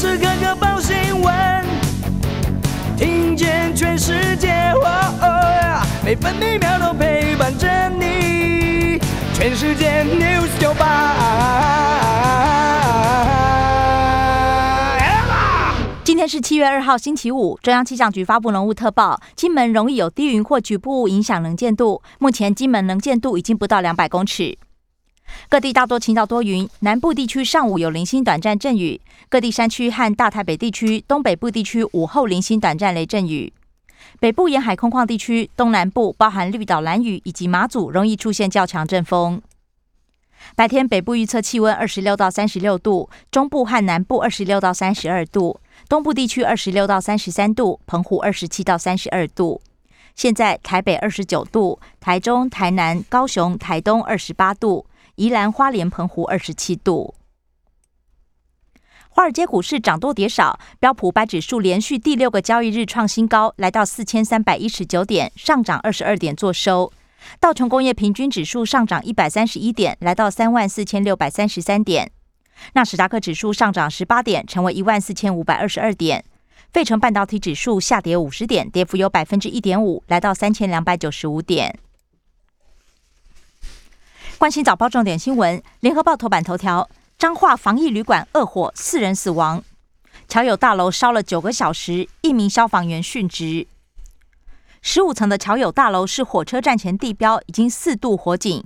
时刻刻报新闻，听见全世界，每分每秒都陪伴着你。全世界 news 九八。今天是七月二号，星期五。中央气象局发布浓雾特报，金门容易有低云或局部雾影响能见度。目前金门能见度已经不到两百公尺。各地大多晴到多云，南部地区上午有零星短暂阵雨，各地山区和大台北地区、东北部地区午后零星短暂雷阵雨。北部沿海空旷地区、东南部包含绿岛、蓝屿以及马祖，容易出现较强阵风。白天北部预测气温二十六到三十六度，中部和南部二十六到三十二度，东部地区二十六到三十三度，澎湖二十七到三十二度。现在台北二十九度，台中、台南、高雄、台东二十八度。宜兰花莲澎湖二十七度。华尔街股市涨多跌少，标普百指数连续第六个交易日创新高，来到四千三百一十九点，上涨二十二点，做收。道琼工业平均指数上涨一百三十一点，来到三万四千六百三十三点。纳斯达克指数上涨十八点，成为一万四千五百二十二点。费城半导体指数下跌五十点，跌幅有百分之一点五，来到三千两百九十五点。关心早报重点新闻，联合报头版头条：彰化防疫旅馆恶火，四人死亡；侨友大楼烧了九个小时，一名消防员殉职。十五层的侨友大楼是火车站前地标，已经四度火警，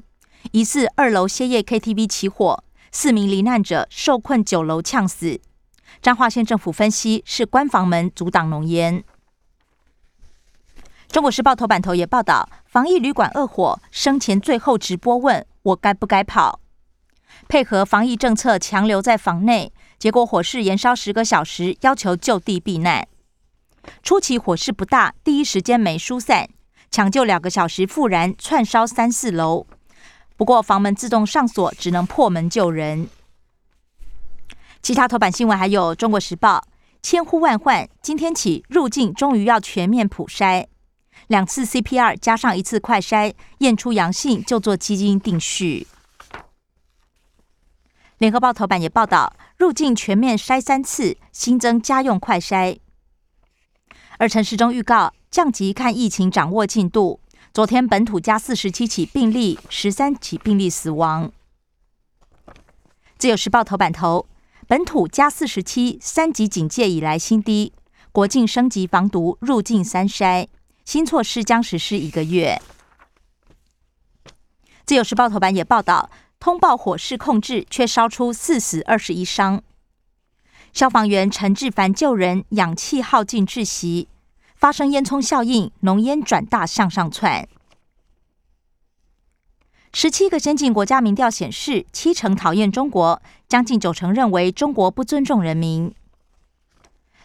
疑似二楼歇业 KTV 起火，四名罹难者受困九楼呛死。彰化县政府分析是关房门阻挡浓烟。中国时报头版头也报道，防疫旅馆恶火，生前最后直播问。我该不该跑？配合防疫政策，强留在房内，结果火势延烧十个小时，要求就地避难。初期火势不大，第一时间没疏散，抢救两个小时复燃，窜烧三四楼。不过房门自动上锁，只能破门救人。其他头版新闻还有《中国时报》，千呼万唤，今天起入境终于要全面普筛。两次 CPR 加上一次快筛，验出阳性就做基因定序。联合报头版也报道，入境全面筛三次，新增家用快筛。而陈时中预告降级看疫情掌握进度。昨天本土加四十七起病例，十三起病例死亡。自由时报头版头，本土加四十七，三级警戒以来新低。国境升级防毒，入境三筛。新措施将实施一个月。自由时报头版也报道，通报火势控制，却烧出四死二十一伤。消防员陈志凡救人，氧气耗尽窒息，发生烟囱效应，浓烟转大向上窜。十七个先进国家民调显示，七成讨厌中国，将近九成认为中国不尊重人民。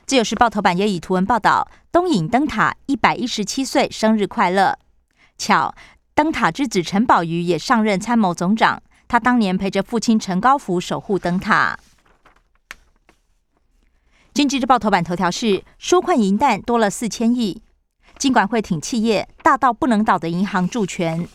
自由时报头版也以图文报道：东引灯塔一百一十七岁生日快乐。巧，灯塔之子陈宝瑜也上任参谋总长。他当年陪着父亲陈高福守护灯塔。经济日报头版头条是：纾困银弹多了四千亿，金管会挺企业，大到不能倒的银行助权。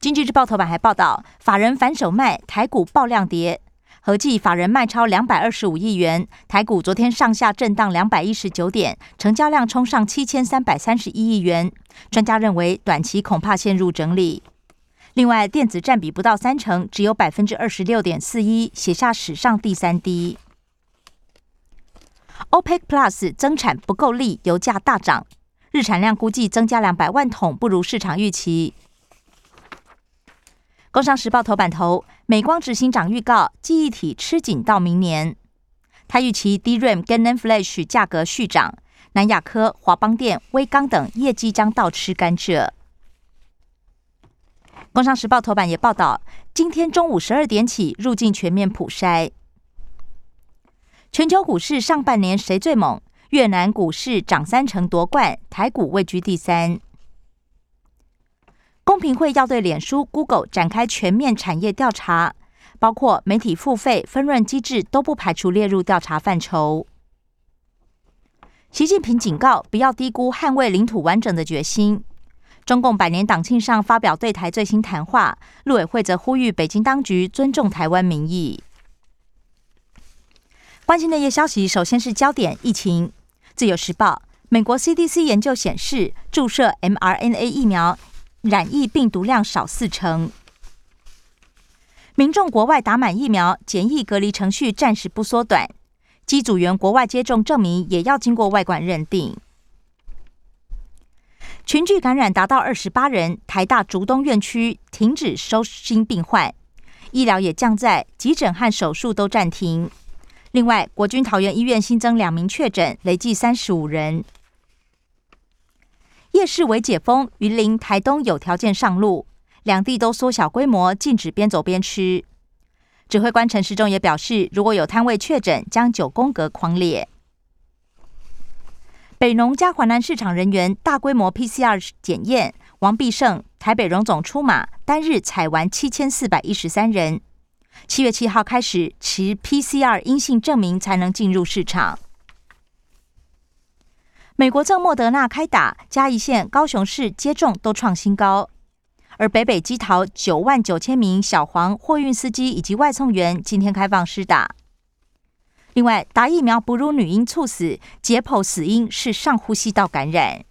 经济日报头版还报道，法人反手卖台股爆量跌。合计法人卖超两百二十五亿元，台股昨天上下震荡两百一十九点，成交量冲上七千三百三十一亿元。专家认为，短期恐怕陷入整理。另外，电子占比不到三成，只有百分之二十六点四一，写下史上第三低。OPEC Plus 增产不够力，油价大涨，日产量估计增加两百万桶，不如市场预期。工商时报头版头，美光执行长预告记忆体吃紧到明年。他预期 DRAM 跟 NAND Flash 价格续涨，南亚科、华邦电、威刚等业绩将倒吃甘蔗。工商时报头版也报道，今天中午十二点起入境全面普筛。全球股市上半年谁最猛？越南股市涨三成夺冠，台股位居第三。公平会要对脸书、Google 展开全面产业调查，包括媒体付费分润机制都不排除列入调查范畴。习近平警告，不要低估捍卫领土完整的决心。中共百年党庆上发表对台最新谈话，陆委会则呼吁北京当局尊重台湾民意。关心内页消息，首先是焦点疫情。自由时报，美国 CDC 研究显示，注射 mRNA 疫苗染疫病毒量少四成。民众国外打满疫苗，检疫隔离程序暂时不缩短。机组员国外接种证明也要经过外管认定。群聚感染达到二十八人，台大竹东院区停止收新病患，医疗也降载，急诊和手术都暂停。另外，国军桃园医院新增两名确诊，累计三十五人。夜市为解封，云林、台东有条件上路，两地都缩小规模，禁止边走边吃。指挥官陈时中也表示，如果有摊位确诊，将九宫格狂列。北农加华南市场人员大规模 PCR 检验，王必胜台北荣总出马，单日采完七千四百一十三人。七月七号开始，持 PCR 阴性证明才能进入市场。美国正莫德纳开打，嘉义县、高雄市接种都创新高，而北北基桃九万九千名小黄货运司机以及外送员今天开放施打。另外，打疫苗哺乳女婴猝死，解剖死因是上呼吸道感染。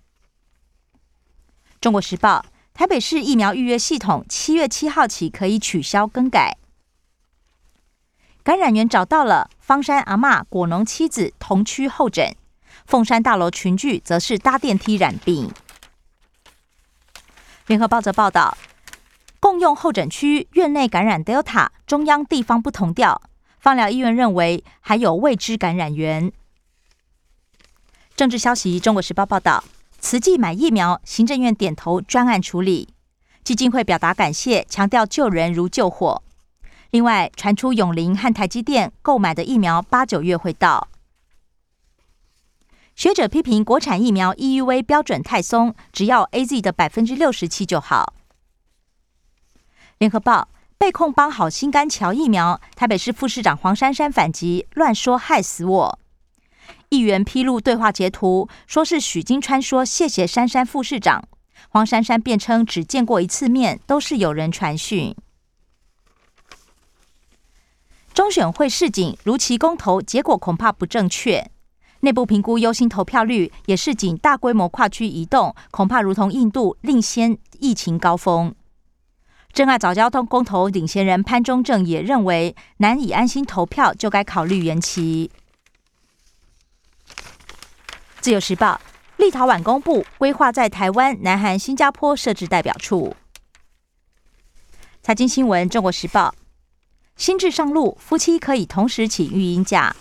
中国时报：台北市疫苗预约系统七月七号起可以取消更改。感染源找到了，方山阿嬷果农妻子同区候诊，凤山大楼群聚则是搭电梯染病。联合报则报道，共用候诊区院内感染 Delta，中央地方不同调。放疗医院认为还有未知感染源。政治消息：中国时报报道，慈济买疫苗，行政院点头专案处理，基金会表达感谢，强调救人如救火。另外传出永林和台积电购买的疫苗八九月会到。学者批评国产疫苗 EUV 标准太松，只要 AZ 的百分之六十七就好。联合报。被控帮好心肝桥疫苗，台北市副市长黄珊珊反击，乱说害死我。议员披露对话截图，说是许金川说谢谢珊珊副市长，黄珊珊辩称只见过一次面，都是有人传讯。中选会示警，如期公投结果恐怕不正确，内部评估忧心投票率，也是仅大规模跨区移动，恐怕如同印度另先疫情高峰。真爱早交通公投领先人潘中正也认为，难以安心投票，就该考虑延期。自由时报，立陶宛公布规划在台湾、南韩、新加坡设置代表处。财经新闻，中国时报，新制上路，夫妻可以同时请育婴假。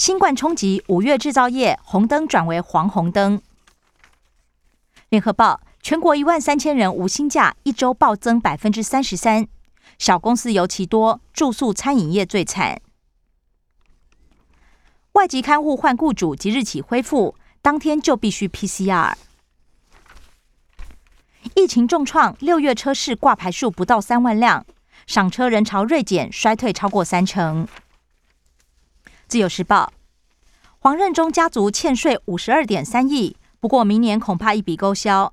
新冠冲击，五月制造业红灯转为黄红灯。联合报。全国一万三千人无薪假，一周暴增百分之三十三，小公司尤其多，住宿餐饮业最惨。外籍看护换雇主即日起恢复，当天就必须 PCR。疫情重创，六月车市挂牌数不到三万辆，赏车人潮锐减，衰退超过三成。自由时报，黄任中家族欠税五十二点三亿，不过明年恐怕一笔勾销。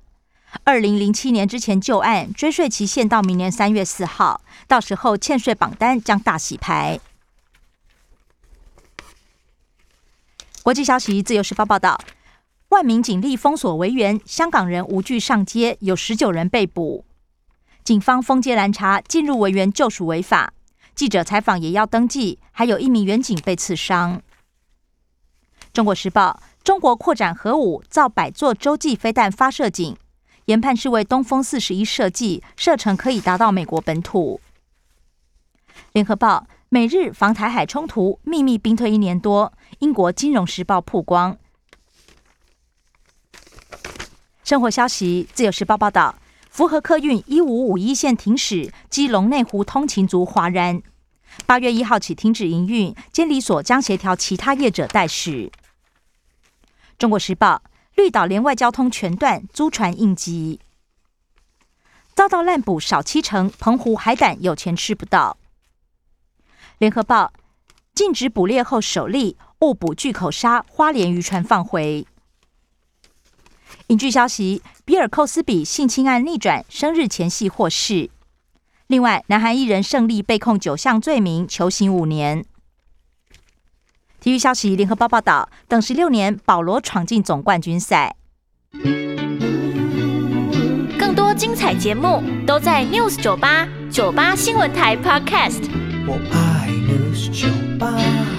二零零七年之前旧案追税期限到明年三月四号，到时候欠税榜单将大洗牌。国际消息：自由时报报道，万名警力封锁维园，香港人无惧上街，有十九人被捕。警方封街拦查，进入维园就属违法。记者采访也要登记，还有一名远警被刺伤。中国时报：中国扩展核武，造百座洲际飞弹发射井。研判是为东风四十一设计，射程可以达到美国本土。联合报：美日防台海冲突秘密兵退一年多。英国金融时报曝光。生活消息：自由时报报道，福和客运一五五一线停驶，基隆内湖通勤族哗然。八月一号起停止营运，监理所将协调其他业者代驶。中国时报。绿岛连外交通全断，租船应急，遭到滥捕少七成。澎湖海胆有钱吃不到。联合报禁止捕猎后首例误捕巨口鲨，花莲渔船放回。影剧消息：比尔·寇斯比性侵案逆转，生日前夕获释。另外，南韩艺人胜利被控九项罪名，求刑五年。体育消息，联合报报道，等十六年，保罗闯进总冠军赛。更多精彩节目都在 News 九八九八新闻台 Podcast。我爱 News 酒吧。